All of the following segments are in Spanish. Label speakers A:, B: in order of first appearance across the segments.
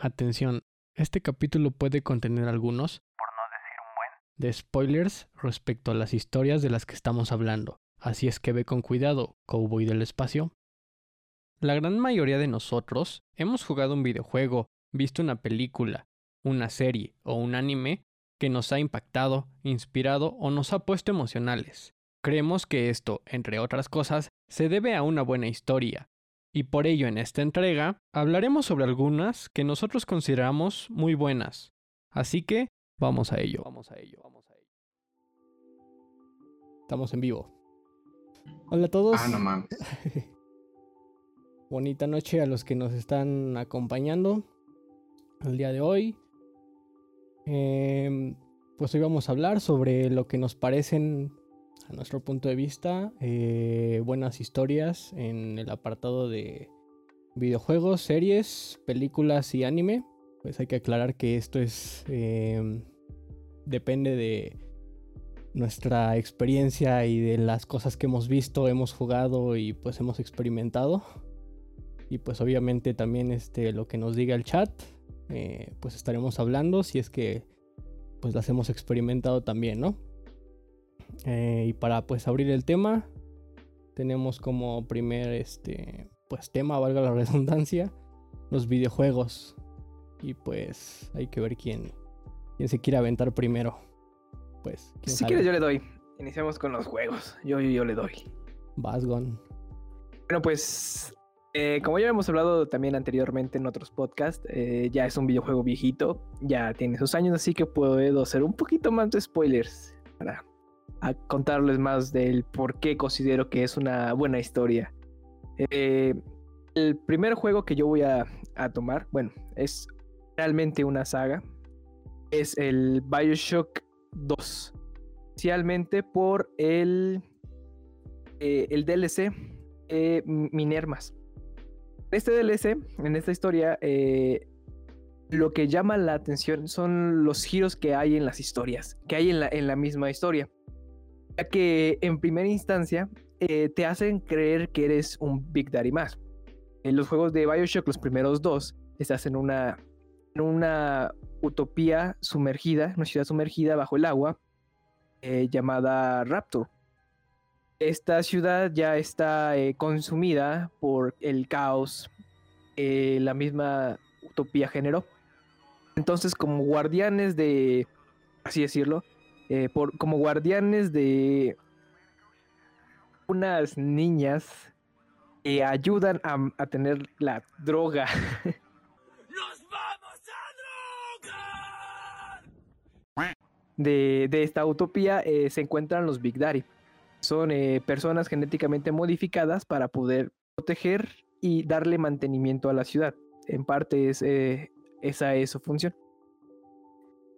A: Atención, este capítulo puede contener algunos, por no decir un buen, de spoilers respecto a las historias de las que estamos hablando, así es que ve con cuidado, cowboy del espacio. La gran mayoría de nosotros hemos jugado un videojuego, visto una película, una serie o un anime que nos ha impactado, inspirado o nos ha puesto emocionales. Creemos que esto, entre otras cosas, se debe a una buena historia, y por ello en esta entrega hablaremos sobre algunas que nosotros consideramos muy buenas. Así que vamos a ello. Vamos a ello, vamos a ello. Estamos en vivo. Hola a todos.
B: Ah, no mames.
A: Bonita noche a los que nos están acompañando el día de hoy. Em, pues hoy vamos a hablar sobre lo que nos parecen a nuestro punto de vista, eh, buenas historias en el apartado de videojuegos, series, películas y anime. Pues hay que aclarar que esto es... Em, depende de nuestra experiencia y de las cosas que hemos visto, hemos jugado y pues hemos experimentado. Y pues obviamente también este, lo que nos diga el chat, eh, pues estaremos hablando si es que pues las hemos experimentado también, ¿no? Eh, y para pues abrir el tema, tenemos como primer este pues tema, valga la redundancia, los videojuegos. Y pues hay que ver quién, quién se quiere aventar primero. Pues,
C: si quieres yo le doy. Iniciamos con los juegos. Yo, yo, yo le doy.
A: Vasgon.
C: Bueno, pues eh, como ya hemos hablado también anteriormente en otros podcasts, eh, ya es un videojuego viejito, ya tiene sus años, así que puedo hacer un poquito más de spoilers para a contarles más del por qué considero que es una buena historia. Eh, el primer juego que yo voy a, tomar, bueno, es realmente una saga, es el Bioshock 2, especialmente por el, eh, el DLC eh, Minermas. Este DLC, en esta historia, lo que llama la atención son los giros que hay en las historias, que hay en la, en la misma historia que en primera instancia eh, te hacen creer que eres un Big Daddy más. En los juegos de Bioshock, los primeros dos, estás en una, una utopía sumergida, una ciudad sumergida bajo el agua, eh, llamada Raptor. Esta ciudad ya está eh, consumida por el caos la misma utopía generó. Entonces, como guardianes de, así decirlo, eh, por, como guardianes de unas niñas que ayudan a, tener la droga. ¡Nos vamos a drogar! De, esta utopía eh, se encuentran los Big Daddy. Son eh, personas genéticamente modificadas para poder proteger y darle mantenimiento a la ciudad. En parte es, esa es su función.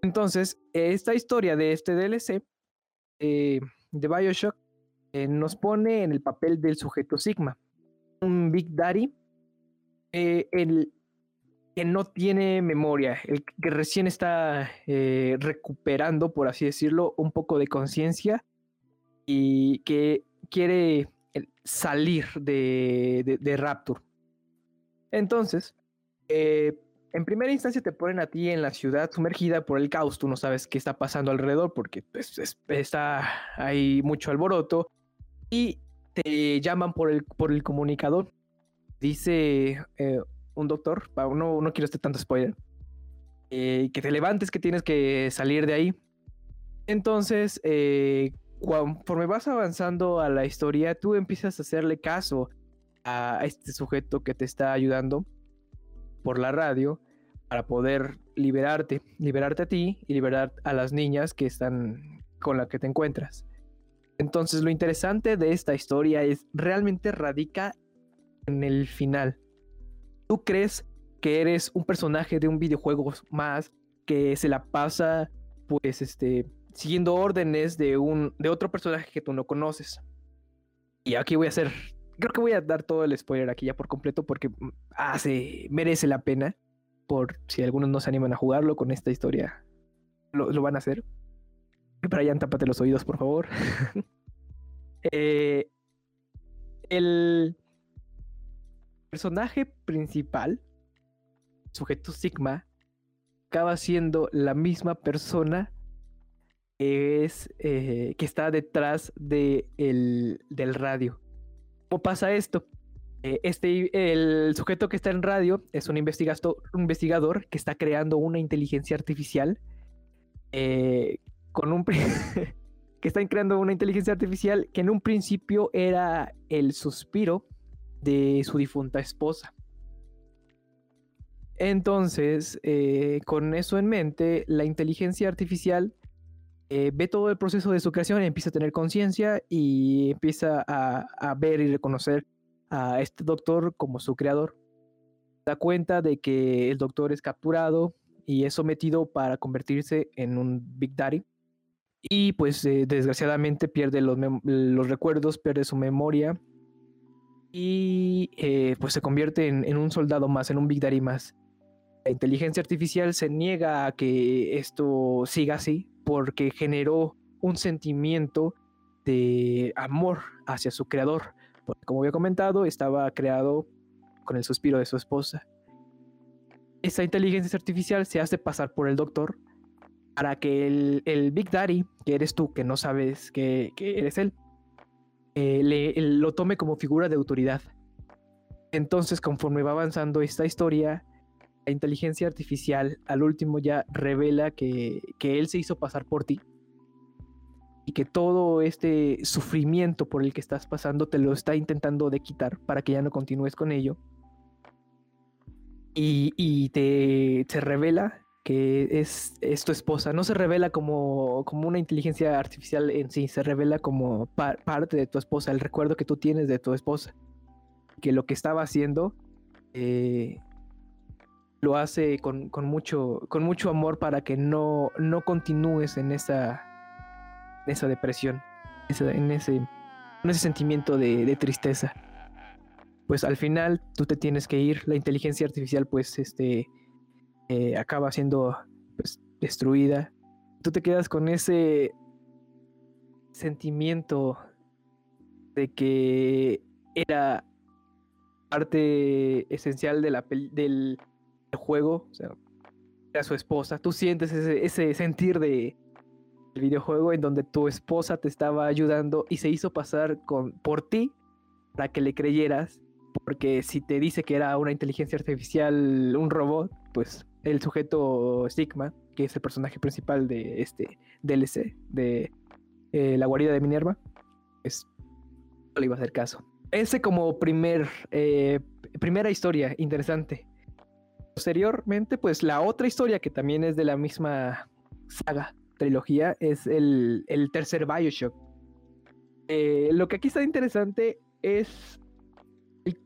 C: Entonces, esta historia de este DLC eh, de Bioshock eh, nos pone en el papel del sujeto Sigma, un Big Daddy, eh, el que no tiene memoria, el que recién está recuperando, por así decirlo, un poco de conciencia y que quiere salir de, de Rapture. Entonces, en primera instancia te ponen a ti en la ciudad sumergida por el caos, tú no sabes qué está pasando alrededor porque pues, está hay mucho alboroto y te llaman por el, por el comunicador. Dice eh, un doctor, no, no quiero este tanto spoiler, eh, que te levantes, que tienes que salir de ahí. Entonces, eh, conforme vas avanzando a la historia, tú empiezas a hacerle caso a este sujeto que te está ayudando por la radio para poder liberarte, liberarte a ti y liberar a las niñas que están con las que te encuentras. Entonces lo interesante de esta historia es realmente radica en el final. Tú crees que eres un personaje de un videojuego más que se la pasa pues este siguiendo órdenes de un de otro personaje que tú no conoces. Y aquí voy a hacer creo que voy a dar todo el spoiler aquí ya por completo porque mm, merece la pena. Por si algunos no se animan a jugarlo con esta historia, lo, van a hacer. Brian, tápate los oídos, por favor. Eh, el personaje principal sujeto Sigma acaba siendo la misma persona que es eh, que está detrás de del radio. ¿Cómo pasa esto? Eh, este, el sujeto que está en radio es un, investigador que está creando una inteligencia artificial eh, con un que están creando una inteligencia artificial que en un principio era el suspiro de su difunta esposa. Entonces, eh, con eso en mente, la inteligencia artificial eh, ve todo el proceso de su creación, empieza a tener conciencia y empieza a, ver y reconocer a este doctor como su creador. Da cuenta de que el doctor es capturado y es sometido para convertirse en un Big Daddy. Y pues eh, desgraciadamente pierde los, recuerdos, pierde su memoria y pues se convierte en, en, un soldado más, en un Big Daddy más. La inteligencia artificial se niega a que esto siga así porque generó un sentimiento de amor hacia su creador. Porque como había comentado, estaba creado con el suspiro de su esposa. Esa inteligencia artificial se hace pasar por el doctor para que el, Big Daddy, que eres tú, que no sabes que, eres él, eh, le, lo tome como figura de autoridad. Entonces, conforme va avanzando esta historia, la inteligencia artificial al último ya revela que, él se hizo pasar por ti y que todo este sufrimiento por el que estás pasando te lo está intentando de quitar para que ya no continúes con ello. Y, te, se revela que es, es, tu esposa. No se revela como, como una inteligencia artificial en sí, se revela como parte de tu esposa, el recuerdo que tú tienes de tu esposa. Que lo que estaba haciendo eh, lo hace con, mucho, con mucho amor para que no, no continúes en esa, esa depresión, en, ese, en ese sentimiento de, tristeza. Pues al final tú te tienes que ir, la inteligencia artificial pues este, eh, acaba siendo pues, destruida. Tú te quedas con ese sentimiento de que era parte esencial de la, del, el juego, o sea, a su esposa. Tú sientes ese, sentir de el videojuego en donde tu esposa te estaba ayudando y se hizo pasar con, por ti para que le creyeras, porque si te dice que era una inteligencia artificial, un robot, pues el sujeto Sigma, que es el personaje principal de este DLC, de eh, la guarida de Minerva, pues no le iba a hacer caso. Ese como primer, eh, primera historia interesante posteriormente, pues la otra historia que también es de la misma saga, trilogía, es el, tercer Bioshock. Eh, lo que aquí está interesante es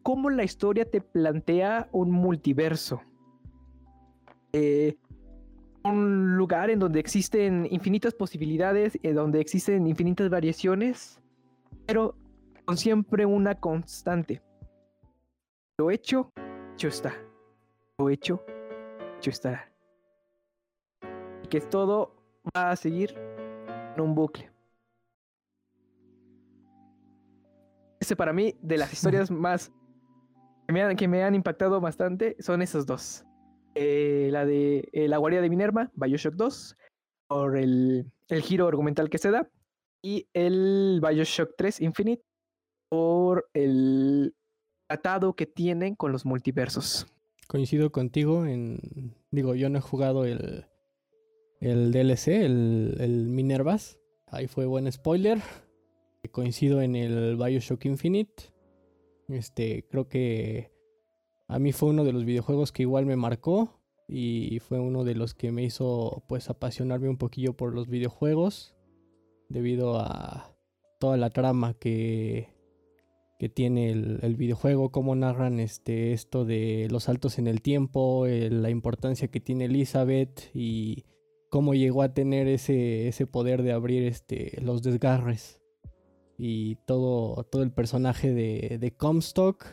C: cómo la historia te plantea un multiverso. Eh, un lugar en donde existen infinitas posibilidades, en donde existen infinitas variaciones, pero con siempre una constante. Lo hecho, hecho está lo hecho, hecho estará. Y que todo va a seguir en un bucle. Ese para mí, de las historias más que me han, que me han impactado bastante, son esos dos. Eh, la de eh, La Guardia de Minerva, Bioshock 2, por el, el giro argumental que se da, y el Bioshock 3 Infinite, por el tratado que tienen con los multiversos
A: coincido contigo en. Digo, yo no he jugado el, el DLC, el, el Minervas. Ahí fue buen spoiler. Coincido en el Bioshock Infinite. Este, creo que a mí fue uno de los videojuegos que igual me marcó. Y fue uno de los que me hizo pues apasionarme un poquillo por los videojuegos. Debido a toda la trama que, que tiene el, videojuego, cómo narran este, esto de los saltos en el tiempo, la importancia que tiene Elizabeth y cómo llegó a tener ese, ese poder de abrir este, los desgarres y todo, todo el personaje de, de Comstock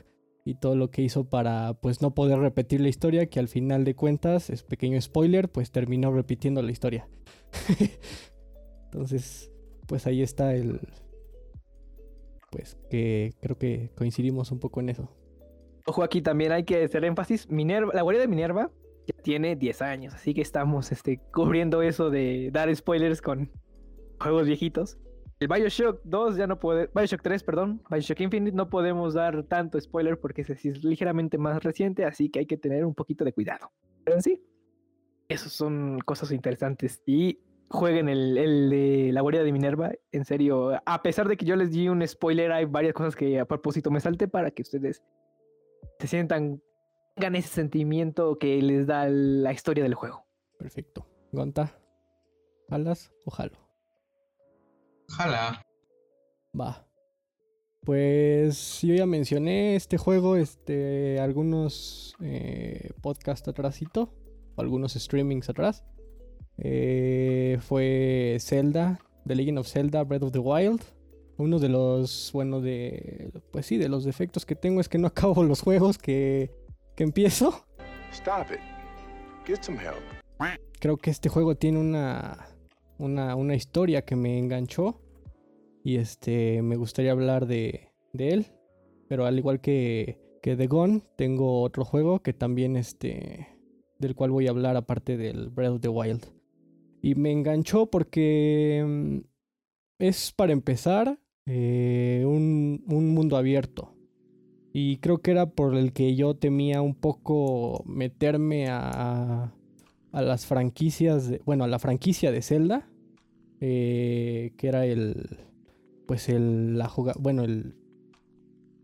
A: y todo lo que hizo para pues no poder repetir la historia que al final de cuentas, es pequeño spoiler, pues terminó repitiendo la historia. Entonces, pues ahí está el, pues que creo que coincidimos un poco en eso.
C: Ojo, aquí también hay que hacer énfasis. Minerva, la guardia de Minerva ya tiene 10 años, así que estamos este, cubriendo eso de dar spoilers con juegos viejitos. El Bioshock 2 ya no puede, Bioshock 3, perdón, Bioshock Infinite no podemos dar tanto spoiler porque ese sí es ligeramente más reciente, así que hay que tener un poquito de cuidado. Pero en sí, esos son cosas interesantes y jueguen el, el de la guardia de Minerva, en serio, a pesar de que yo les di un spoiler, hay varias cosas que a propósito me salte para que ustedes se sientan, tengan ese sentimiento que les da la historia del juego.
A: Perfecto. Gonta, ¿jalas o jalo?
B: Jala.
A: Va. Pues yo ya mencioné este juego, este, algunos eh, podcasts atrásito, algunos streamings atrás. Eh, fue Zelda, The Legend of Zelda, Breath of the Wild. Uno de los, bueno, de, pues sí, de los defectos que tengo es que no acabo los juegos que, que empiezo.
D: Stop it. Get some help.
A: Creo que este juego tiene una, una, una historia que me enganchó y este, me gustaría hablar de, de él. Pero al igual que, que The Gone, tengo otro juego que también este, del cual voy a hablar aparte del Breath of the Wild. Y me enganchó porque mm, es para empezar eh, un, un mundo abierto. Y creo que era por el que yo temía un poco meterme a, a las franquicias, bueno, a la franquicia de Zelda, eh, que era el, pues el, la juga- bueno, el,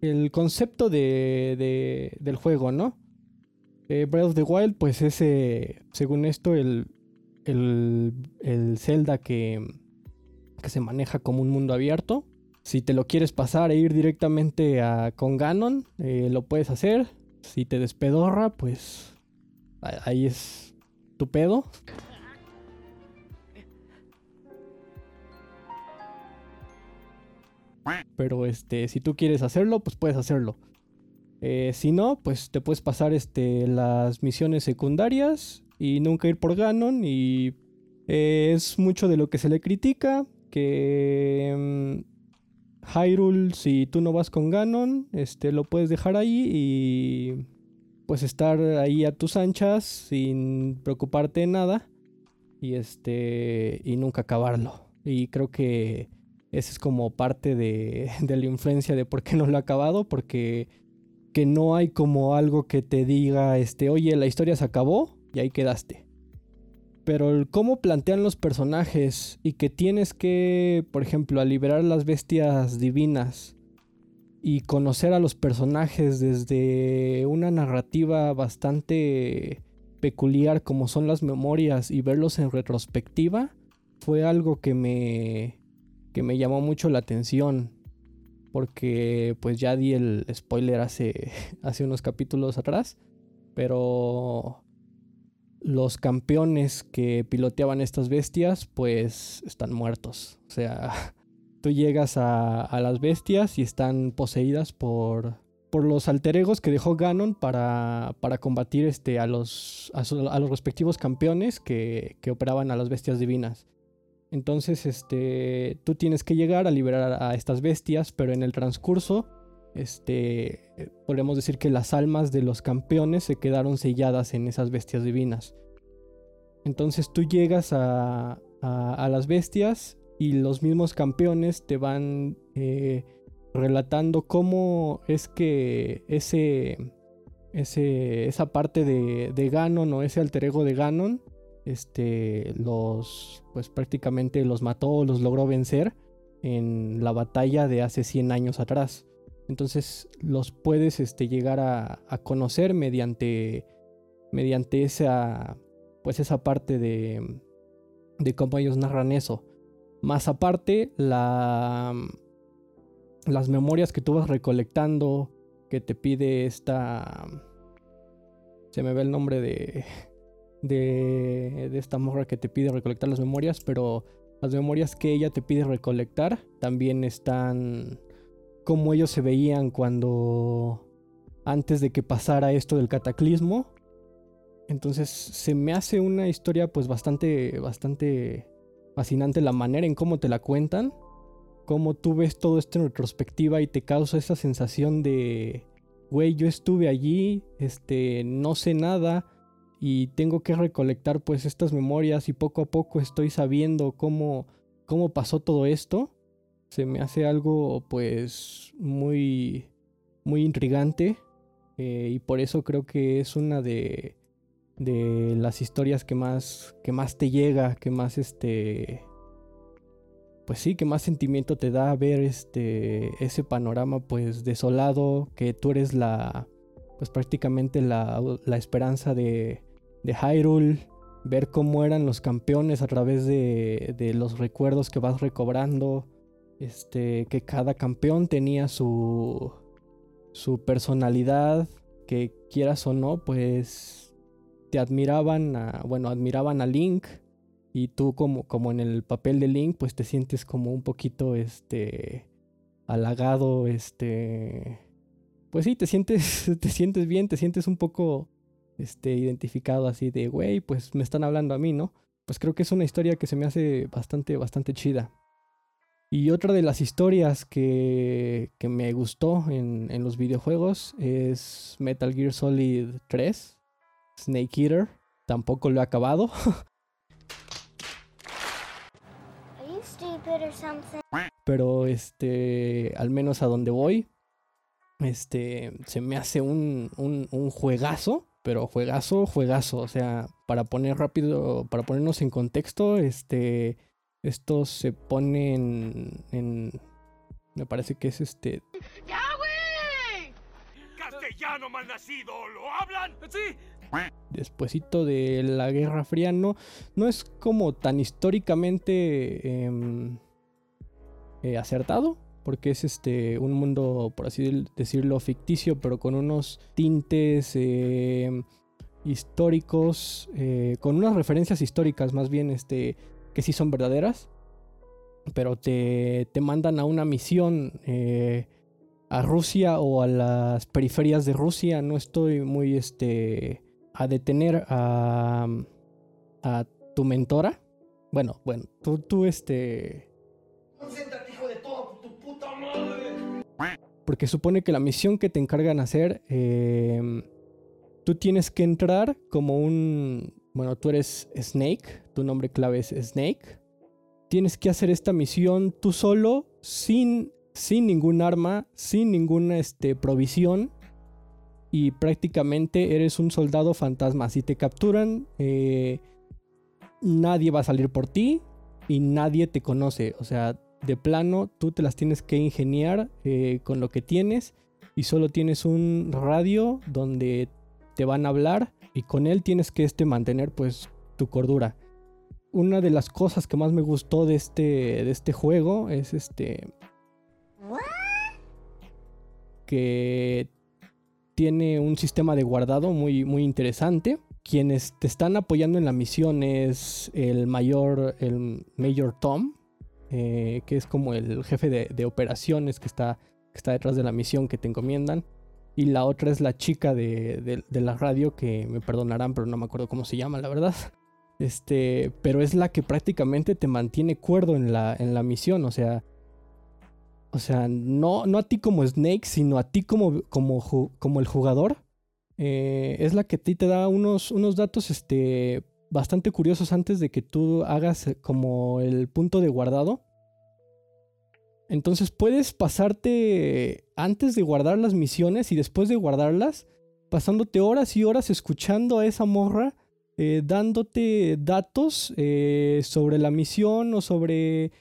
A: el concepto de, de- del juego, ¿no? Eh, Breath of the Wild, pues es, eh, según esto, el, el, el Zelda que, que se maneja como un mundo abierto. Si te lo quieres pasar e ir directamente a, con Ganon, eh, lo puedes hacer. Si te despedorra, pues ahí es tu pedo. Pero este, si tú quieres hacerlo, pues puedes hacerlo. Eh, si no, pues te puedes pasar este, las misiones secundarias y nunca ir por Ganon. Y eh, es mucho de lo que se le critica. Que mm, Hyrule, si tú no vas con Ganon, este, lo puedes dejar ahí y pues estar ahí a tus anchas sin preocuparte de nada. Y este. Y nunca acabarlo. Y creo que esa es como parte de, de la influencia de por qué no lo he acabado. Porque que no hay como algo que te diga, este, oye, la historia se acabó y ahí quedaste. Pero el cómo plantean los personajes y que tienes que, por ejemplo, a liberar las bestias divinas y conocer a los personajes desde una narrativa bastante peculiar como son las memorias y verlos en retrospectiva fue algo que me que me llamó mucho la atención porque pues ya di el spoiler hace hace unos capítulos atrás, pero los campeones que piloteaban estas bestias pues están muertos. O sea, tú llegas a, las bestias y están poseídas por, por los alter egos que dejó Ganon para, para combatir este, a, los, a, los respectivos campeones que, que operaban a las bestias divinas. Entonces, este, tú tienes que llegar a liberar a estas bestias, pero en el transcurso, este, podemos decir que las almas de los campeones se quedaron selladas en esas bestias divinas. Entonces tú llegas a, las bestias y los mismos campeones te van eh, relatando cómo es que ese, esa parte de, de Ganon o ese alter ego de Ganon, este, los, pues prácticamente los mató, los logró vencer en la batalla de hace 100 años atrás. Entonces los puedes este, llegar a, conocer mediante, mediante esa, pues esa parte de, de cómo ellos narran eso. Más aparte, la, las memorias que tú vas recolectando, que te pide esta... Se me ve el nombre de, de, de esta morra que te pide recolectar las memorias, pero las memorias que ella te pide recolectar también están como ellos se veían cuando antes de que pasara esto del cataclismo. Entonces se me hace una historia pues bastante bastante fascinante la manera en cómo te la cuentan, cómo tú ves todo esto en retrospectiva y te causa esa sensación de güey, yo estuve allí, este no sé nada y tengo que recolectar pues estas memorias y poco a poco estoy sabiendo cómo, cómo pasó todo esto, se me hace algo pues muy, muy intrigante eh, y por eso creo que es una de, de las historias que más, que más te llega, que más este... Pues sí, que más sentimiento te da ver este ese panorama pues desolado, que tú eres la pues prácticamente la, la esperanza de, de Hyrule, ver cómo eran los campeones a través de, de, los recuerdos que vas recobrando, este, que cada campeón tenía su, su personalidad, que quieras o no, pues te admiraban, a, bueno, admiraban a Link y tú como, como en el papel de Link, pues te sientes como un poquito, este, halagado, este, pues sí, te sientes, te sientes bien, te sientes un poco este, identificado así de, güey, pues me están hablando a mí, ¿no? Pues creo que es una historia que se me hace bastante, bastante chida. Y otra de las historias que, que me gustó en, en, los videojuegos es Metal Gear Solid 3, Snake Eater. Tampoco lo he acabado. Pero este, al menos a donde voy, este, se me hace un, un, un, juegazo, pero juegazo, juegazo. O sea, para poner rápido, para ponernos en contexto, este, esto se pone en, en me parece que es este. ¡Ya, güey! ¡Castellano malnacido! ¿Lo hablan? Sí. Despuésito de la Guerra Fría, no, no es como tan históricamente eh, eh, acertado, porque es este un mundo, por así decirlo, ficticio, pero con unos tintes eh, históricos, eh, con unas referencias históricas más bien, este, que sí son verdaderas, pero te, te mandan a una misión eh, a Rusia o a las periferias de Rusia. No estoy muy este, a detener a, a tu mentora. Bueno, bueno, tú, tú este Porque supone que la misión que te encargan hacer, eh, tú tienes que entrar como un... Bueno, tú eres Snake, tu nombre clave es Snake. Tienes que hacer esta misión tú solo, sin, sin ningún arma, sin ninguna este, provisión. Y prácticamente eres un soldado fantasma. Si te capturan, eh, nadie va a salir por ti y nadie te conoce. O sea, de plano tú te las tienes que ingeniar eh, con lo que tienes y solo tienes un radio donde te van a hablar y con él tienes que este mantener pues tu cordura. Una de las cosas que más me gustó de este, de este juego es este que tiene un sistema de guardado muy, muy interesante. Quienes te están apoyando en la misión es el mayor, el Mayor Tom, eh, que es como el jefe de, operaciones que está, que está detrás de la misión que te encomiendan. Y la otra es la chica de, la radio, que me perdonarán, pero no me acuerdo cómo se llama, la verdad. Este, pero es la que prácticamente te mantiene cuerdo en la, en la misión, o sea... O sea, no, no a ti como Snake, sino a ti como, como, como el jugador. Eh, es la que a ti te da unos, unos datos este, bastante curiosos antes de que tú hagas como el punto de guardado. Entonces puedes pasarte antes de guardar las misiones y después de guardarlas, pasándote horas y horas escuchando a esa morra, eh, dándote datos eh, sobre la misión o sobre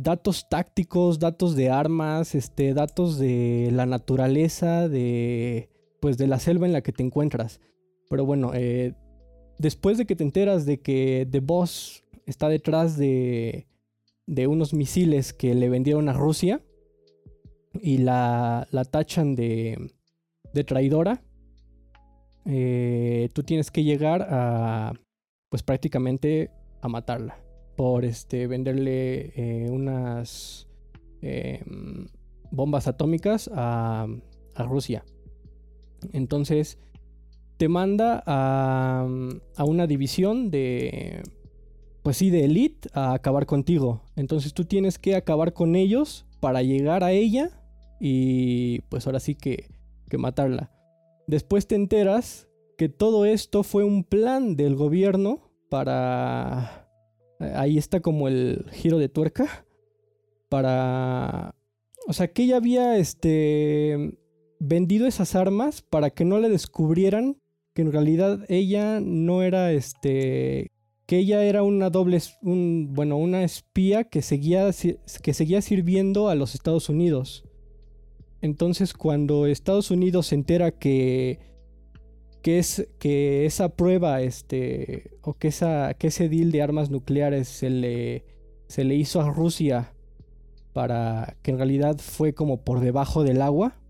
A: datos tácticos, datos de armas, este, datos de la naturaleza, de pues de la selva en la que te encuentras. Pero bueno, después de que te enteras de que The Boss está detrás de, de unos misiles que le vendieron a Rusia y la, la tachan de, de traidora, eh, tú tienes que llegar a, pues prácticamente a matarla por este, venderle eh, unas em, bombas atómicas a, a Rusia. Entonces, te manda a, a una división de, pues sí, de elite a acabar contigo. Entonces tú tienes que acabar con ellos para llegar a ella y pues ahora sí que, que matarla. Después te enteras que todo esto fue un plan del gobierno para... Ahí está como el giro de tuerca. Para... O sea, que ella había este, vendido esas armas para que no le descubrieran que en realidad ella no era este que ella era una doble un, bueno una espía que seguía que seguía sirviendo a los Estados Unidos. Entonces cuando Estados Unidos se entera que que es que esa prueba este o que esa que ese deal de armas nucleares se le se le hizo a Rusia para que en realidad fue como por debajo del agua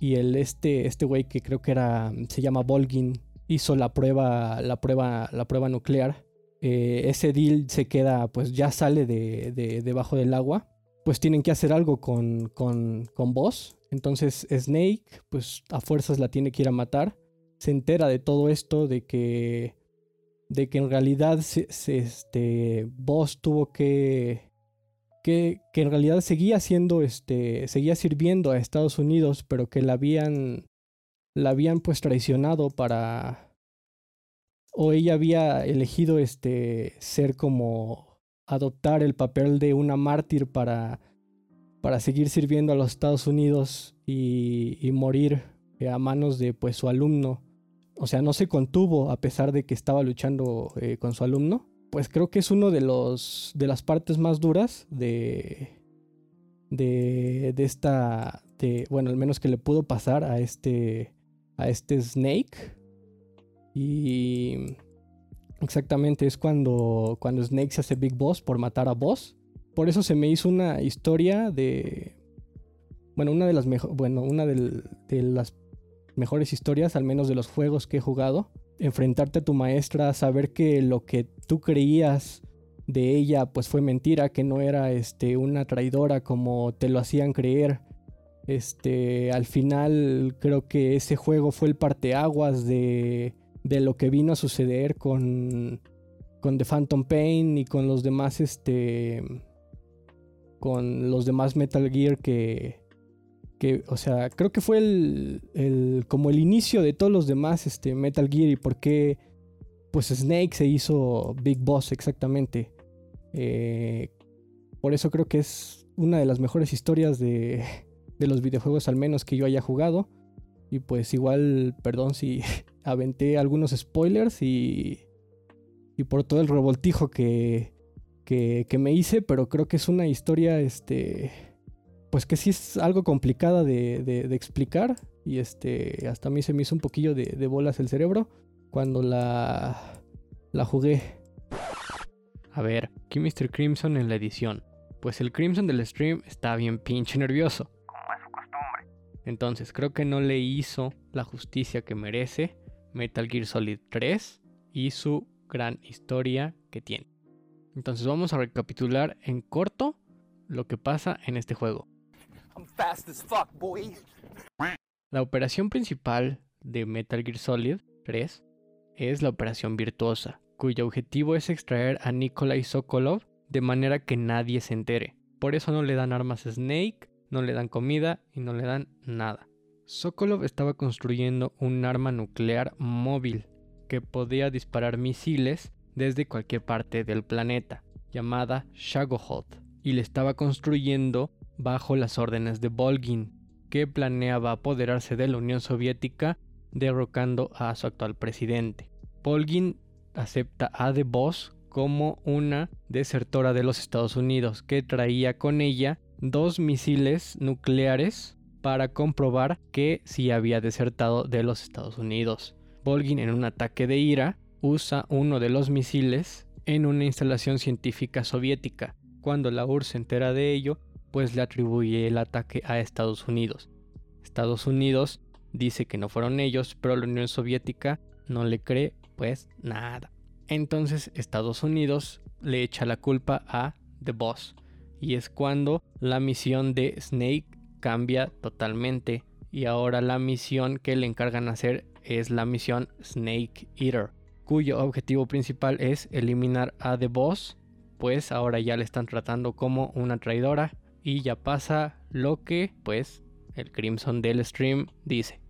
A: y el este este güey que creo que era se llama Volgin hizo la prueba la prueba la prueba nuclear eh, ese deal se queda pues ya sale de, de, debajo del agua pues tienen que hacer algo con con con Boss. Entonces Snake pues a fuerzas la tiene que ir a matar. Se entera de todo esto, de que, de que en realidad este, Boss tuvo que, que, que, en realidad seguía siendo, este, seguía sirviendo a Estados Unidos, pero que la habían, la habían pues traicionado para, o ella había elegido este, ser como adoptar el papel de una mártir para, para seguir sirviendo a los Estados Unidos y, y morir a manos de pues su alumno. O sea, no se contuvo a pesar de que estaba luchando eh, con su alumno, pues creo que es uno de los de las partes más duras de de, de esta de, bueno, al menos que le pudo pasar a este a este Snake y exactamente es cuando cuando Snake se hace Big Boss por matar a Boss. Por eso se me hizo una historia de bueno, una de las bueno, una de las mejores historias, al menos de los juegos que he jugado. Enfrentarte a tu maestra, saber que lo que tú creías de ella pues fue mentira, que no era este una traidora como te lo hacían creer. Este, al final creo que ese juego fue el parteaguas de de lo que vino a suceder con con The Phantom Pain y con los demás este con los demás Metal Gear que o sea, creo que fue el, como el inicio de todos los demás este, Metal Gear y por qué pues Snake se hizo Big Boss exactamente. Eh, por eso creo que es una de las mejores historias de, de los videojuegos al menos que yo haya jugado. Y pues igual, perdón si aventé algunos spoilers y, y por todo el revoltijo que, que, que me hice, pero creo que es una historia, este, pues que sí es algo complicada de, explicar. Y este, hasta a mí se me hizo un poquillo de, bolas el cerebro cuando la, la jugué. A ver, aquí Mr. Crimson en la edición. Pues el Crimson del stream está bien pinche nervioso. Como es su costumbre. Entonces creo que no le hizo la justicia que merece Metal Gear Solid 3 y su gran historia que tiene. Entonces vamos a recapitular en corto lo que pasa en este juego. La operación principal de Metal Gear Solid 3 es la operación virtuosa, cuyo objetivo es extraer a Nikolai Sokolov de manera que nadie se entere. Por eso no le dan armas a Snake, no le dan comida y no le dan nada. Sokolov estaba construyendo un arma nuclear móvil que podía disparar misiles desde cualquier parte del planeta, llamada Shagohod, y le estaba construyendo bajo las órdenes de Volgin, que planeaba apoderarse de la Unión Soviética derrocando a su actual presidente. Volgin acepta a The Boss como una desertora de los Estados Unidos que traía con ella dos misiles nucleares para comprobar que sí había desertado de los Estados Unidos. Volgin en un ataque de ira usa uno de los misiles en una instalación científica soviética. Cuando la URSS se entera de ello, pues le atribuye el ataque a Estados Unidos. Estados Unidos dice que no fueron ellos, pero la Unión Soviética no le cree pues nada. Entonces Estados Unidos le echa la culpa a The Boss. Y es cuando la misión de Snake cambia totalmente. Y ahora la misión que le encargan hacer es la misión Snake Eater, cuyo objetivo principal es eliminar a The Boss, pues ahora ya le están tratando como una traidora y ya pasa lo que pues el Crimson del stream dice.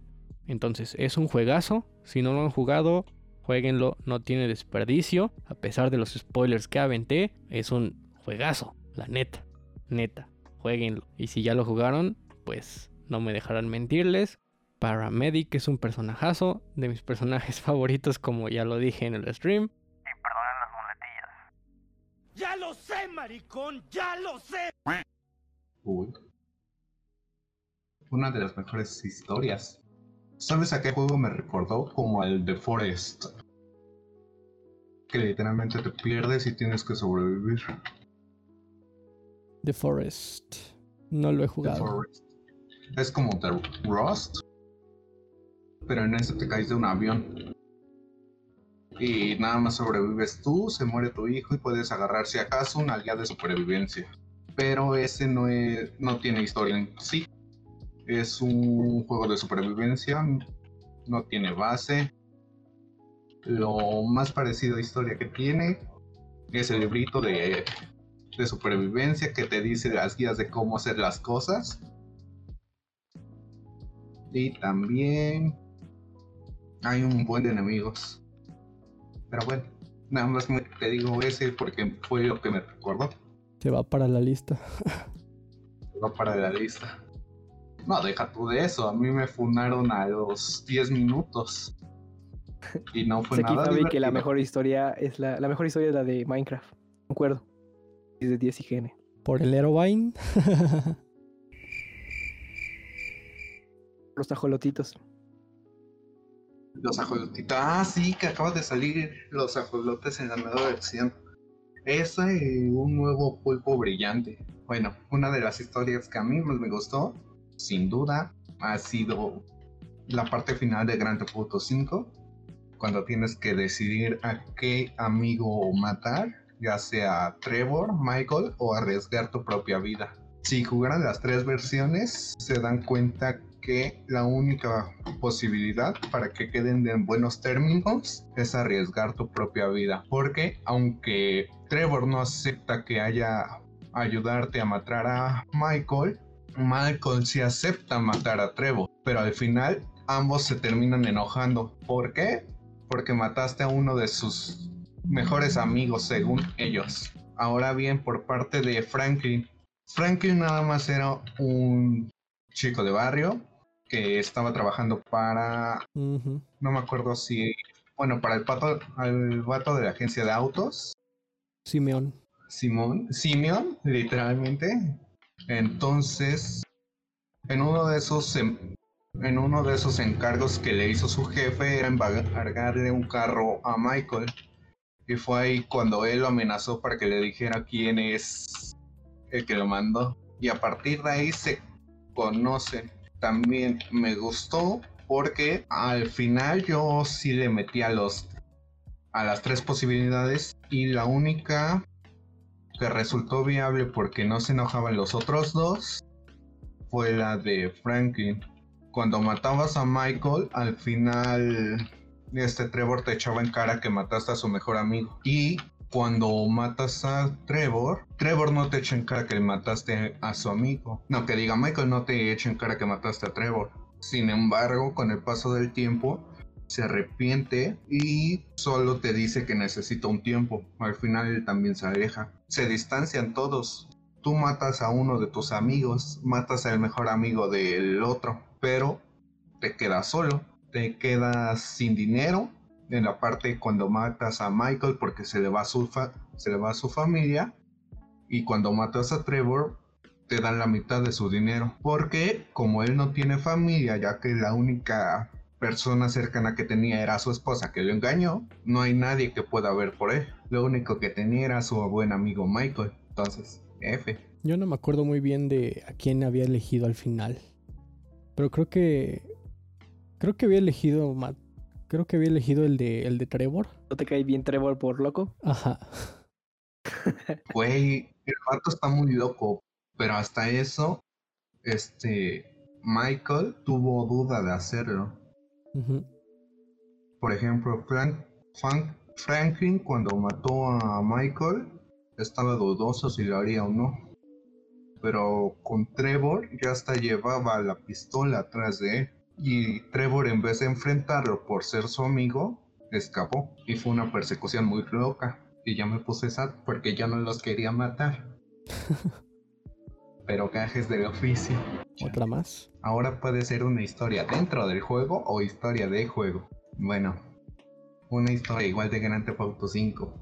A: Entonces es un juegazo, Si no lo han jugado, jueguenlo, no tiene desperdicio. A pesar de los spoilers que aventé, es un juegazo, la neta, neta. Jueguenlo. Y si ya lo jugaron, pues no me dejarán mentirles. Paramedic es un personajazo, de mis personajes favoritos, como ya lo dije en el stream.
B: Y perdonen las muletillas. ¡Ya lo sé, maricón! ¡Ya lo sé!
E: Uy. Una de las mejores historias. ¿Sabes a qué juego me recordó? Como al The Forest. Que literalmente te pierdes y tienes que sobrevivir.
A: The Forest. No lo he
E: The
A: jugado.
E: Forest. Es como The Rust. Pero en ese te caes de un avión. Y nada más sobrevives tú, se muere tu hijo y puedes agarrar si acaso una guía de supervivencia. Pero ese no, es, no tiene historia en sí. Es un juego de supervivencia, no tiene base. Lo más parecido a historia que tiene es el librito de, de supervivencia que te dice las guías de cómo hacer las cosas. Y también hay un buen de enemigos. Pero bueno, nada más me- te digo ese porque fue lo que me recordó.
A: Se va para la lista.
E: Va para la lista. No, deja tú de eso. A mí me funaron a los 10 minutos. Y no fue
C: Pues aquí
E: nada
C: Fabi que la mejor historia es la, la mejor historia es la de Minecraft. Concuerdo. Es de 10 IGN.
A: Por el Aerovine.
C: Los tajolotitos.
E: Los ajolotitos. Ah, sí, que acaba de salir los ajolotes en la nueva versión. Ese y un nuevo pulpo brillante. Bueno, una de las historias que a mí más me gustó, sin duda, ha sido la parte final de Grand Theft Auto 5, cuando tienes que decidir a qué amigo matar, ya sea Trevor, Michael o arriesgar tu propia vida. Si jugaran las tres versiones, se dan cuenta que la única posibilidad para que queden en buenos términos es arriesgar tu propia vida. Porque aunque Trevor no acepta que haya ayudarte a matar a Michael, Michael sí acepta matar a Trevor. Pero al final ambos se terminan enojando. ¿Por qué? Porque mataste a uno de sus mejores amigos según ellos. Ahora bien, por parte de Franklin. Franklin nada más era un chico de barrio que estaba trabajando para, no me acuerdo si, bueno, para el pato, al vato de la agencia de autos,
A: Simeón.
E: Simón, Simeon, literalmente. Entonces, en uno de esos, en uno de esos encargos que le hizo su jefe era embargarle un carro a Michael. Y fue ahí cuando él lo amenazó para que le dijera quién es el que lo mandó. Y a partir de ahí se conocen. También me gustó porque al final yo sí le metí a los a las tres posibilidades y la única que resultó viable porque no se enojaban los otros dos fue la de Franklin. Cuando matabas a Michael, al final este Trevor te echaba en cara que mataste a su mejor amigo. Y cuando matas a Trevor, Trevor no te echa en cara que mataste a su amigo. No, que diga Michael no te echa en cara que mataste a Trevor. Sin embargo, con el paso del tiempo, se arrepiente y solo te dice que necesita un tiempo. Al final él también se aleja. Se distancian todos. Tú matas a uno de tus amigos, matas al mejor amigo del otro, pero te quedas solo. Te quedas sin dinero en la parte cuando matas a Michael porque se le va a su, se le va su familia y cuando matas a Trevor te dan la mitad de su dinero porque como él no tiene familia ya que la única persona cercana que tenía era su esposa que lo engañó, no hay nadie que pueda ver por él. Lo único que tenía era su buen amigo Michael. Entonces, F.
A: Yo no me acuerdo muy bien de a quién había elegido al final. Pero creo que. Creo que había elegido. Creo que había elegido el de el de Trevor.
C: ¿No te cae bien Trevor por loco?
A: Ajá.
E: Güey, el vato está muy loco, pero hasta eso, este, Michael tuvo duda de hacerlo. Por ejemplo, Frank, Frank- Franklin cuando mató a Michael estaba dudoso si lo haría o no. Pero con Trevor ya hasta llevaba la pistola atrás de él. Y Trevor, en vez de enfrentarlo por ser su amigo, escapó. Y fue una persecución muy loca. Y ya me puse sad porque yo no los quería matar. Pero gajes del oficio.
A: ¿Otra más?
E: Ahora puede ser una historia dentro del juego o historia de juego. Bueno, una historia igual de Grand Theft Auto 5.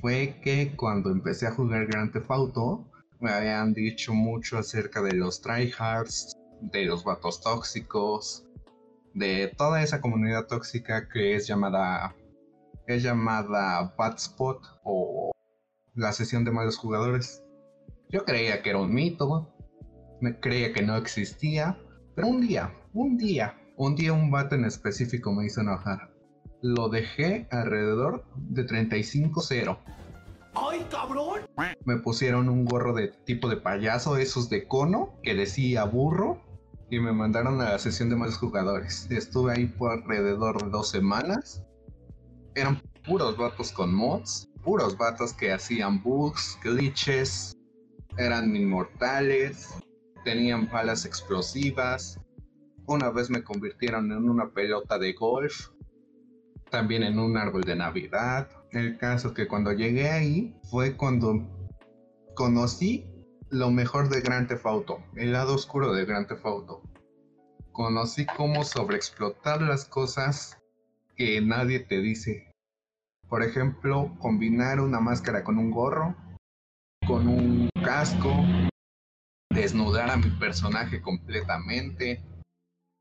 E: Fue que cuando empecé a jugar Grand Theft Auto, me habían dicho mucho acerca de los tryhards, de los vatos tóxicos, de toda esa comunidad tóxica que es llamada es llamada Bad Spot o la sesión de malos jugadores. Yo creía que era un mito, me creía que no existía, pero un día, un día, un día un vato en específico me hizo enojar. Lo dejé alrededor de 35-0.
B: ¡Ay, cabrón!
E: Me pusieron un gorro de tipo de payaso, esos de cono, que decía burro, y me mandaron a la sesión de malos jugadores. Estuve ahí por alrededor de dos semanas. Eran puros vatos con mods, puros vatos que hacían bugs, glitches, eran inmortales, tenían balas explosivas. Una vez me convirtieron en una pelota de golf, también en un árbol de Navidad. El caso es que cuando llegué ahí fue cuando conocí lo mejor de Grand Theft Auto, el lado oscuro de Grand Theft Auto. Conocí cómo sobreexplotar las cosas que nadie te dice. Por ejemplo, combinar una máscara con un gorro, con un casco, desnudar a mi personaje completamente,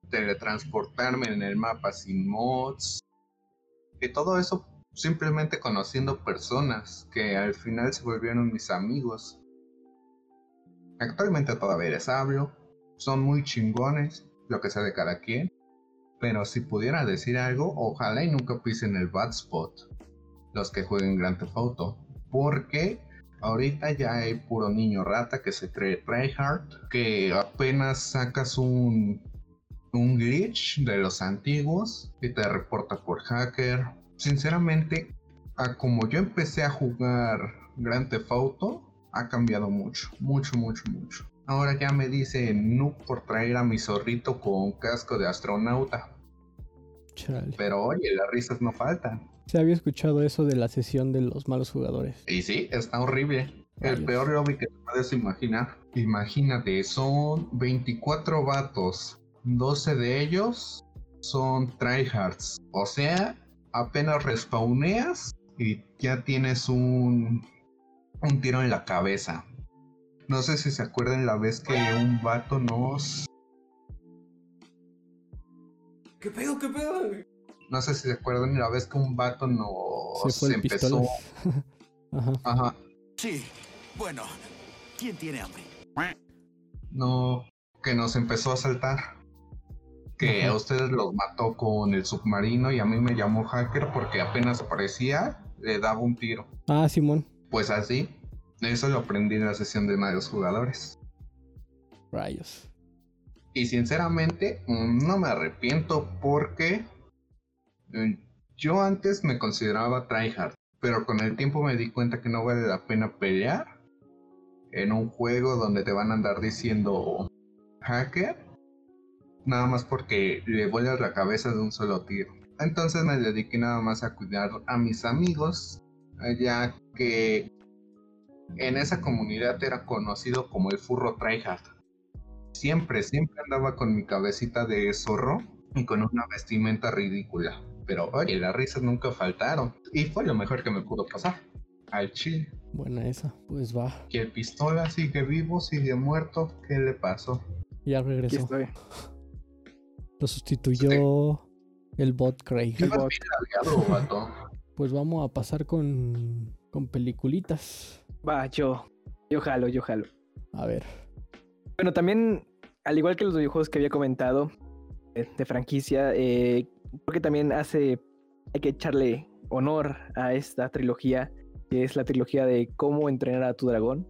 E: teletransportarme en el mapa sin mods, y todo eso simplemente conociendo personas que al final se volvieron mis amigos. Actualmente todavía les hablo, son muy chingones, lo que sea de cada quien, pero si pudiera decir algo, ojalá y nunca pisen el bad spot los que jueguen Grand Theft Auto, porque ahorita ya hay puro niño rata que se cree tryhard, que apenas sacas un un glitch de los antiguos y te reporta por hacker. Sinceramente, a como yo empecé a jugar Grand Theft Auto, ha cambiado mucho, mucho, mucho, mucho. Ahora ya me dice no por traer a mi zorrito con casco de astronauta.
A: Chale.
E: Pero oye, las risas no faltan.
A: Se había escuchado eso de la sesión de los malos jugadores.
E: Y sí, está horrible. El peor lobby que te puedes imaginar. Imagínate, son 24 vatos. 12 de ellos son tryhards. O sea, apenas respawneas y ya tienes un, un tiro en la cabeza. No sé si se acuerdan la vez que un vato nos...
B: ¿Qué pedo, qué pedo?
E: No sé si se acuerdan la vez que un vato nos
A: Se fue el
E: empezó...
A: Ajá.
E: Ajá.
F: Sí, bueno, ¿quién tiene hambre?
E: No, que nos empezó a asaltar. Que
A: Ajá.
E: a ustedes los mató con el submarino y a mí me llamó hacker porque apenas aparecía, le daba un tiro.
A: Ah, Simón.
E: Pues así, eso lo aprendí en la sesión de varios jugadores.
A: Rayos.
E: Y sinceramente, no me arrepiento porque eh, yo antes me consideraba tryhard, pero con el tiempo me di cuenta que no vale la pena pelear en un juego donde te van a andar diciendo hacker, nada más porque le vuelas la cabeza de un solo tiro. Entonces me dediqué nada más a cuidar a mis amigos, ya que en esa comunidad era conocido como el furro tryhard. Siempre, siempre andaba con mi cabecita de zorro y con una vestimenta ridícula. Pero oye, las risas nunca faltaron. Y fue lo mejor que me pudo pasar. Al chile.
A: Buena esa. Pues va.
E: Que el pistola sigue vivo, sigue muerto. ¿Qué le pasó?
A: Ya
C: Aquí
A: regresó.
C: estoy.
A: Lo sustituyó el bot Craig.
E: ¿Qué vas bien vato?
A: Pues vamos a pasar con, con peliculitas.
C: Va, yo. Yo jalo, yo jalo.
A: A ver.
C: Bueno, también, al igual que los videojuegos que había comentado eh, de franquicia, eh, creo que también hace, hay que echarle honor a esta trilogía, que es la trilogía de cómo entrenar a tu dragón.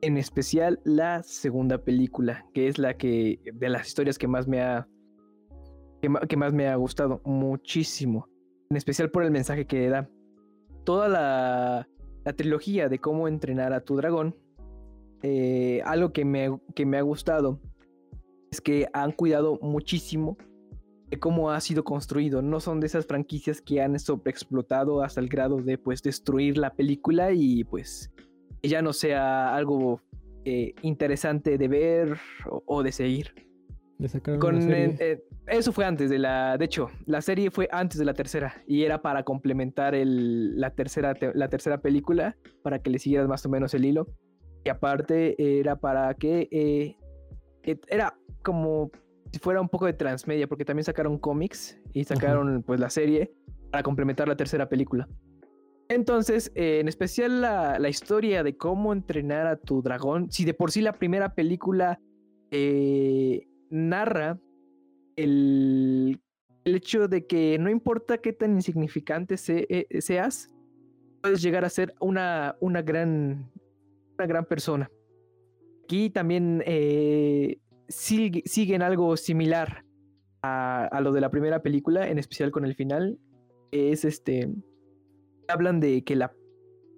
C: En especial la segunda película, que es la que, de las historias que más me ha, que, que más me ha gustado muchísimo. En especial por el mensaje que da. Toda la, trilogía de cómo entrenar a tu dragón eh, algo que me, que me ha gustado es que han cuidado muchísimo de cómo ha sido construido. No son de esas franquicias que han sobreexplotado hasta el grado de pues destruir la película y pues ya no sea algo eh, interesante de ver o de seguir.
A: Le sacaron
C: Con,
A: una serie.
C: eh, eh, eso fue antes de la. De hecho, la serie fue antes de la tercera. Y era para complementar el- la, tercera, te- la tercera película. Para que le siguieras más o menos el hilo. Y aparte, era para que. eh, era como si fuera un poco de transmedia. Porque también sacaron cómics. Y sacaron pues la serie. Para complementar la tercera película. Entonces, eh, en especial la, la historia de cómo entrenar a tu dragón. Si de por sí la primera película eh, narra el, el hecho de que no importa qué tan insignificante eh, seas, puedes llegar a ser una, una, gran, una gran persona. Aquí también eh, sigue- siguen algo similar a, a lo de la primera película, en especial con el final. Es este. Hablan de que la,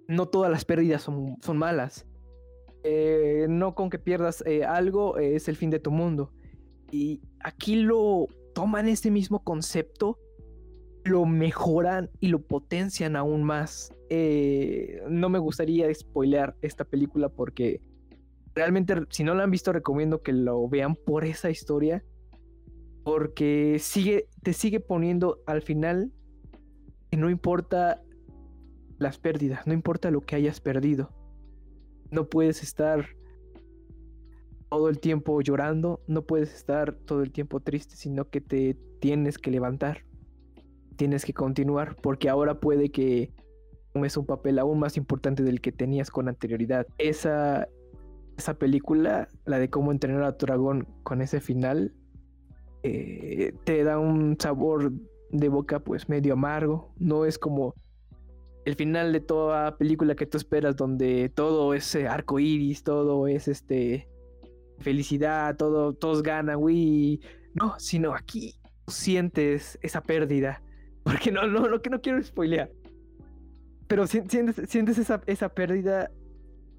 C: no todas las pérdidas son, son malas. Eh, no con que pierdas algo es el fin de tu mundo. Y aquí lo toman ese mismo concepto, lo mejoran y lo potencian aún más. Eh, no me gustaría spoilear esta película porque realmente si no la han visto recomiendo que lo vean por esa historia. Porque sigue, te sigue poniendo al final que no importa las pérdidas, no importa lo que hayas perdido. No puedes estar todo el tiempo llorando, no puedes estar todo el tiempo triste, sino que te tienes que levantar, tienes que continuar, porque ahora puede que tomes un papel aún más importante del que tenías con anterioridad. Esa, esa película, la de cómo entrenar a tu dragón con ese final, eh, te da un sabor de boca pues medio amargo, no es como el final de toda película que tú esperas, donde todo es arco iris, todo es este felicidad, todo, todos ganan, güey. No, sino aquí sientes esa pérdida. Porque no, no, lo que no quiero spoilear. Pero si- sientes, sientes esa, esa pérdida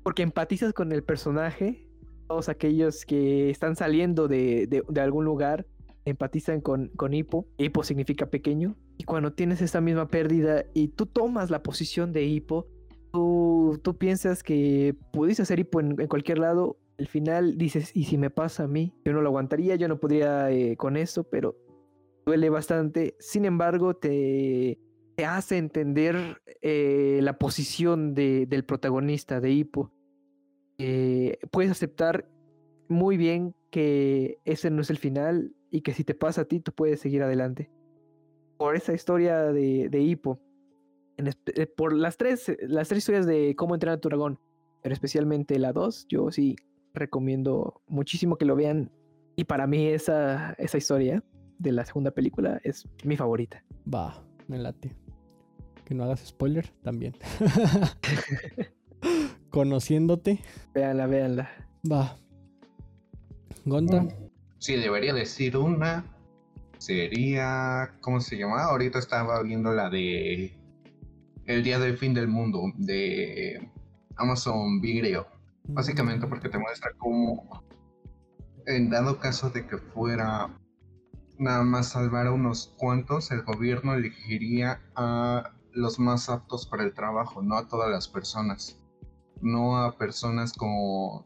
C: porque empatizas con el personaje. Todos aquellos que están saliendo de, de- de algún lugar empatizan con, con Hippo. Hippo significa pequeño. Y cuando tienes esa misma pérdida y tú tomas la posición de Hippo, tú, tú piensas que pudiste hacer Hippo en cualquier lado. Al final dices, ¿y si me pasa a mí? Yo no lo aguantaría, yo no podría eh, con eso, pero duele bastante. Sin embargo, te, te hace entender eh, la posición de- del protagonista, de Hippo. Eh, puedes aceptar muy bien que ese no es el final y que si te pasa a ti, tú puedes seguir adelante. Por esa historia de, de por las tres, las tres historias de cómo entrenar a tu dragón, pero especialmente la 2, yo sí recomiendo muchísimo que lo vean. Y para mí esa, esa historia de la segunda película es mi favorita.
A: Va, me late. Que no hagas spoiler también. Conociéndote,
C: Véanla, véanla.
A: va. Gonta,
E: Si debería decir una, sería. ¿Cómo se llama? Ahorita estaba viendo la de. El día del fin del mundo, de Amazon Video. Básicamente porque te muestra cómo, en dado caso de que fuera nada más salvar a unos cuantos, el gobierno elegiría a los más aptos para el trabajo, no a todas las personas, no a personas con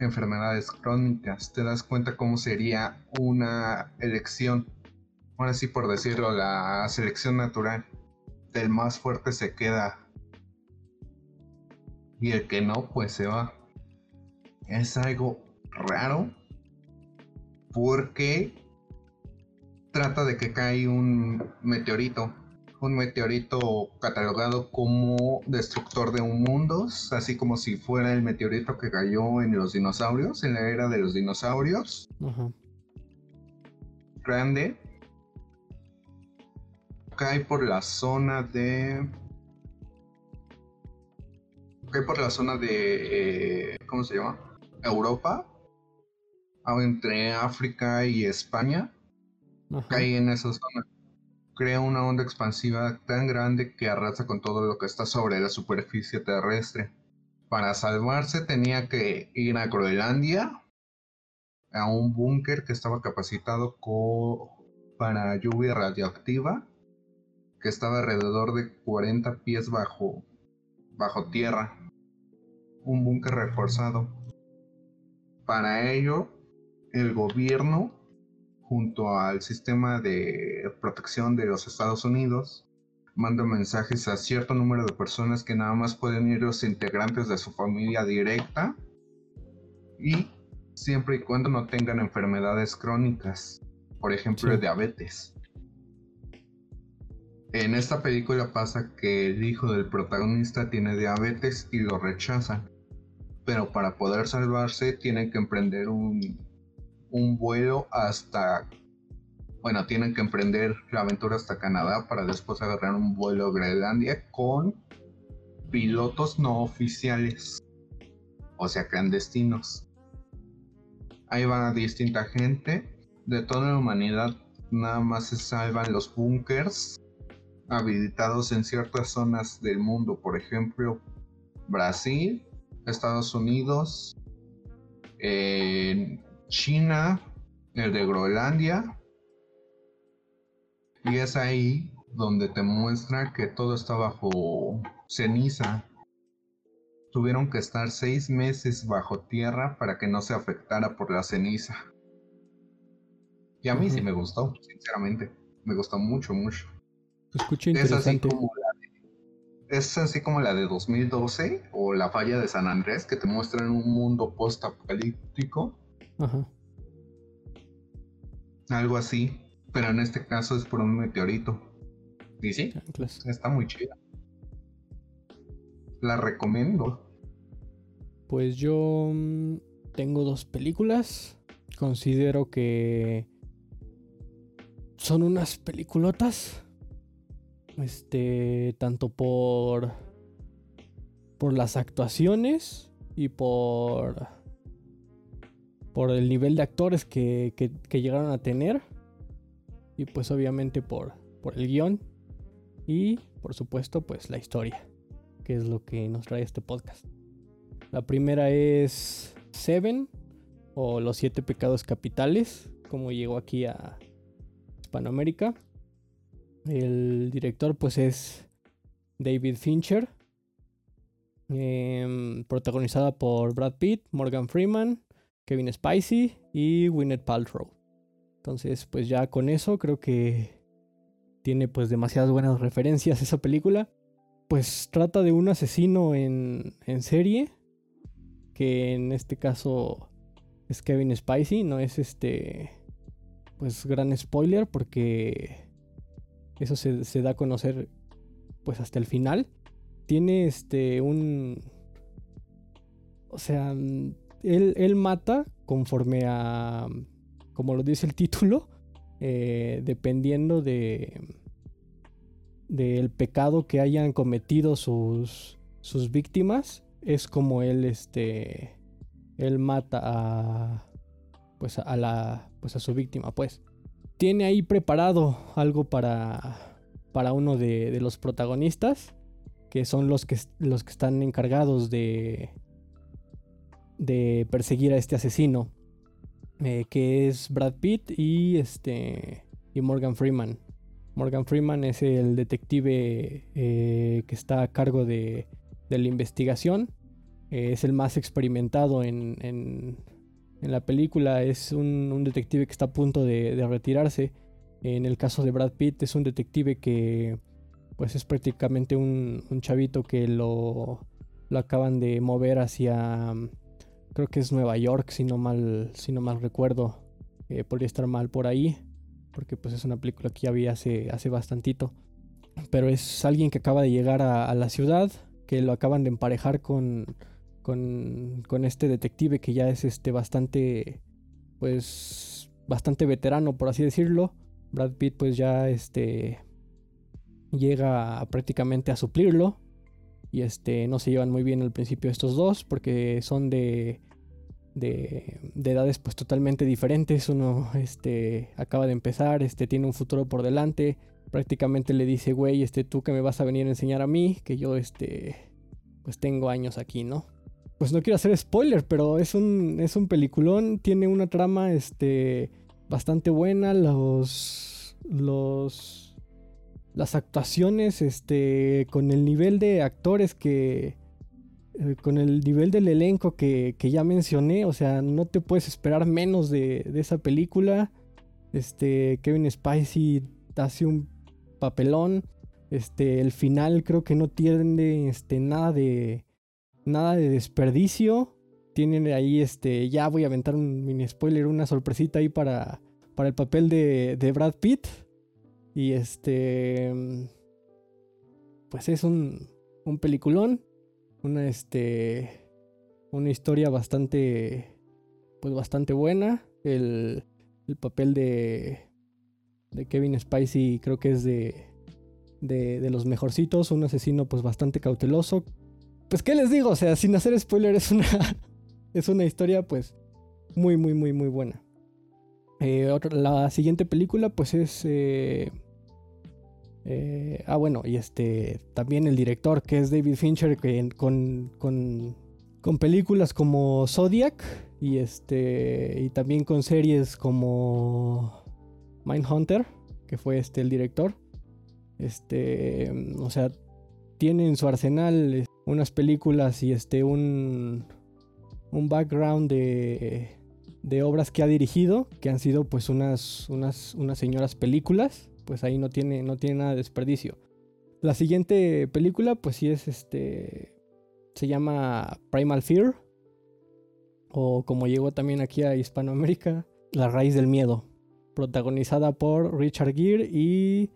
E: enfermedades crónicas. Te das cuenta cómo sería una elección, ahora sí por decirlo, la selección natural. Del más fuerte se queda y el que no, pues se va. Es algo raro porque trata de que cae un meteorito, un meteorito catalogado como destructor de mundos, así como si fuera el meteorito que cayó en los dinosaurios, en la era de los dinosaurios, grande. Cae por la zona de por la zona de, eh, ¿cómo se llama? Europa, ah, entre África y España,
A: Ajá.
E: cae en esa zona. Crea una onda expansiva tan grande que arrasa con todo lo que está sobre la superficie terrestre. Para salvarse tenía que ir a Groenlandia, a un búnker que estaba capacitado para lluvia radioactiva que estaba alrededor de 40 pies bajo, bajo tierra. Un búnker reforzado. Para ello, el gobierno, junto al sistema de protección de los Estados Unidos, manda mensajes a cierto número de personas que nada más pueden ir los integrantes de su familia directa y siempre y cuando no tengan enfermedades crónicas, por ejemplo,
A: Sí.
E: diabetes. En esta película pasa que el hijo del protagonista tiene diabetes y lo rechazan, pero para poder salvarse tienen que emprender un, un vuelo hasta, bueno, tienen que emprender la aventura hasta Canadá para después agarrar un vuelo a Groenlandia con pilotos no oficiales, o sea, clandestinos. Ahí va distinta gente. De toda la humanidad, nada más se salvan los búnkers habilitados en ciertas zonas del mundo, por ejemplo, Brasil, Estados Unidos, eh, China, el de Groenlandia. Y es ahí donde te muestra que todo está bajo ceniza. Tuvieron que estar seis meses bajo tierra para que no se afectara por la ceniza. Y a mí sí me gustó, sinceramente. Me gustó mucho, mucho.
A: Se escucha
E: Es así
A: interesante.
E: como es así como la de 2012 o la falla de San Andrés que te muestran un mundo post-apocalíptico,
A: Ajá.
E: algo así, pero en este caso es por un meteorito. Y sí,
A: chanclas.
E: está muy chida. La recomiendo.
A: Pues yo mm, tengo dos películas. Considero que son unas peliculotas. Este, tanto por por las actuaciones y por por el nivel de actores que, que- llegaron a tener y pues obviamente por por el guion y por supuesto pues la historia que es lo que nos trae este podcast. La primera es Seven o Los Siete Pecados Capitales, como llegó aquí a Hispanoamérica. El director pues es David Fincher, em, protagonizada por Brad Pitt, Morgan Freeman, Kevin Spacey y Gwyneth Paltrow. Entonces pues ya con eso creo que tiene pues demasiadas buenas referencias esa película pues trata de un asesino en, en serie, que en este caso es Kevin Spacey, no es este, pues gran spoiler porque eso se, da a conocer pues hasta el final. Tiene este un, o sea, él, él mata conforme a, como lo dice el título, eh, dependiendo de del pecado que hayan cometido sus, sus víctimas es como él este él mata a pues a la pues a su víctima pues tiene ahí preparado algo para para uno de, los protagonistas que son los que los que están encargados de de perseguir a este asesino eh, que es Brad Pitt y este y Morgan Freeman Morgan Freeman es el detective eh, que está a cargo de, de la investigación. Eh, es el más experimentado en, en- en la película. Es un, detective que está a punto de, retirarse. En el caso de Brad Pitt es un detective que pues es prácticamente un, un chavito que lo, lo acaban de mover hacia creo que es Nueva York si no mal, si no mal recuerdo. Eh, podría estar mal por ahí porque pues es una película que ya vi hace, hace bastantito. Pero es alguien que acaba de llegar a la ciudad, que lo acaban de emparejar con, con, con este detective que ya es este bastante, pues, bastante veterano, por así decirlo. Brad Pitt pues ya este llega prácticamente a suplirlo. Y este no se llevan muy bien al principio estos dos porque son de de, de edades pues totalmente diferentes. Uno este, acaba de empezar, este, tiene un futuro por delante. Prácticamente le dice, güey, este, tú que me vas a venir a enseñar a mí, que yo este, pues tengo años aquí, ¿no? Pues no quiero hacer spoiler, pero es un, es un peliculón, tiene una trama este, bastante buena. Los, los las actuaciones, este, con el nivel de actores que, eh, con el nivel del elenco que, que, ya mencioné, o sea, no te puedes esperar menos de, de esa película. Este, Kevin Spacey hace un papelón. Este, el final creo que no tiene este, nada de nada de desperdicio. Tienen ahí, este, ya voy a aventar un mini spoiler, una sorpresita ahí para, para el papel de, de Brad Pitt. Y este, pues es un, un peliculón, una, este, una historia bastante, pues bastante buena. El, el papel de, de Kevin Spacey creo que es de, de, de, los mejorcitos, un asesino pues bastante cauteloso. Pues qué les digo, o sea, sin hacer spoiler es una, es una historia pues muy, muy, muy, muy buena. Eh, la siguiente película pues es... Eh, eh, ah, bueno, y este también el director que es David Fincher que, con, con, con películas como Zodiac y este y también con series como Mindhunter, que fue este el director. Este, o sea, tiene en su arsenal unas películas y este un un background de de obras que ha dirigido, que han sido pues unas unas unas señoras películas, pues ahí no tiene no tiene nada de desperdicio. La siguiente película pues sí es este se llama Primal Fear o como llegó también aquí a Hispanoamérica, La raíz del miedo, protagonizada por Richard Gere y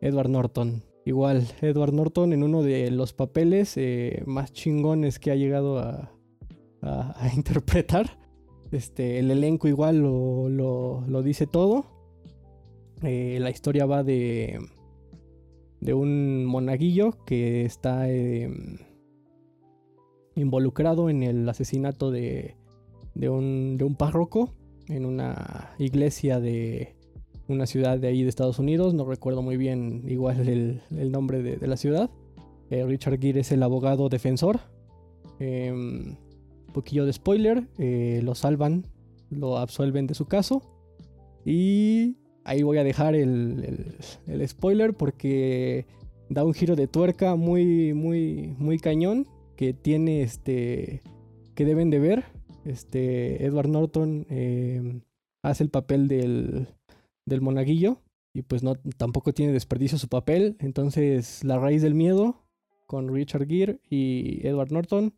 A: Edward Norton. Igual, Edward Norton en uno de los papeles eh, más chingones que ha llegado a, a, interpretar. Este, el elenco igual lo, lo, lo dice todo. Eh, la historia va de, de un monaguillo que está eh, involucrado en el asesinato de, de un, de un párroco en una iglesia de una ciudad de ahí de Estados Unidos. No recuerdo muy bien igual el, nombre de, la ciudad. Eh, Richard Gere es el abogado defensor. Un poquillo de spoiler. Eh, lo salvan, lo absuelven de su caso. Y ahí voy a dejar el, el, el, spoiler porque da un giro de tuerca muy, muy, muy cañón. Que tiene este. que deben de ver este, Edward Norton eh, hace el papel del, del, monaguillo y pues no, tampoco tiene desperdicio su papel. Entonces, La raíz del miedo con Richard Gere y Edward Norton.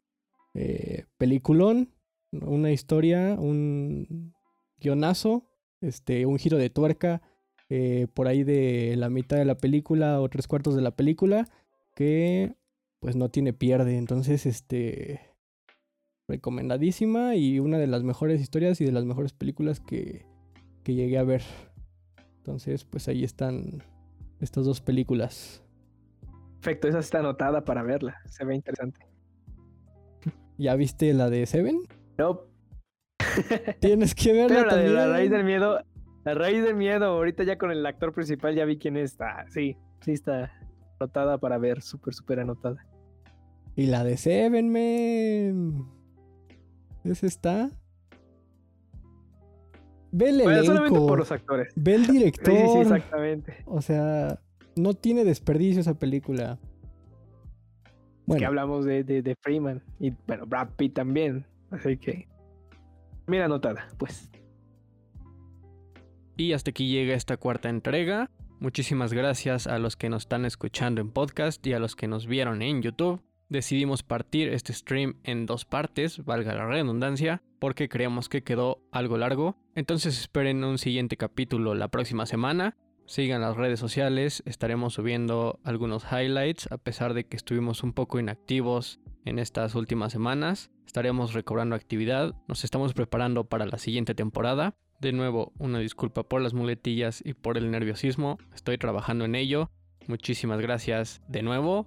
A: Eh, peliculón, una historia, un guionazo, este, un giro de tuerca eh, por ahí de la mitad de la película o tres cuartos de la película que pues no tiene pierde. Entonces, este recomendadísima y una de las mejores historias y de las mejores películas que, que llegué a ver. Entonces, pues ahí están estas dos películas.
C: Perfecto, esa está anotada para verla. Se ve interesante.
A: ¿Ya viste la de Seven?
C: No.
A: Tienes que verla
C: Pero la
A: también.
C: de la raíz del miedo. La raíz del miedo. Ahorita ya con el actor principal ya vi quién está. Sí, sí está anotada para ver. Súper, súper anotada.
A: Y la de Seven, man. Ese está. Ve el
C: bueno,
A: elenco.
C: solamente por los actores.
A: Ve el director.
C: Sí, sí, exactamente.
A: O sea, no tiene desperdicio esa película.
C: Bueno. Que hablamos de, de, de, Freeman. Y bueno, Brad Pitt también. Así que. Mira anotada, pues.
G: Y hasta aquí llega esta cuarta entrega. Muchísimas gracias a los que nos están escuchando en podcast y a los que nos vieron en YouTube decidimos partir este stream en dos partes, valga la redundancia, porque creemos que quedó algo largo. Entonces esperen un siguiente capítulo la próxima semana. Sigan las redes sociales, estaremos subiendo algunos highlights a pesar de que estuvimos un poco inactivos en estas últimas semanas. Estaremos recobrando actividad, nos estamos preparando para la siguiente temporada. De nuevo, una disculpa por las muletillas y por el nerviosismo, estoy trabajando en ello. Muchísimas gracias de nuevo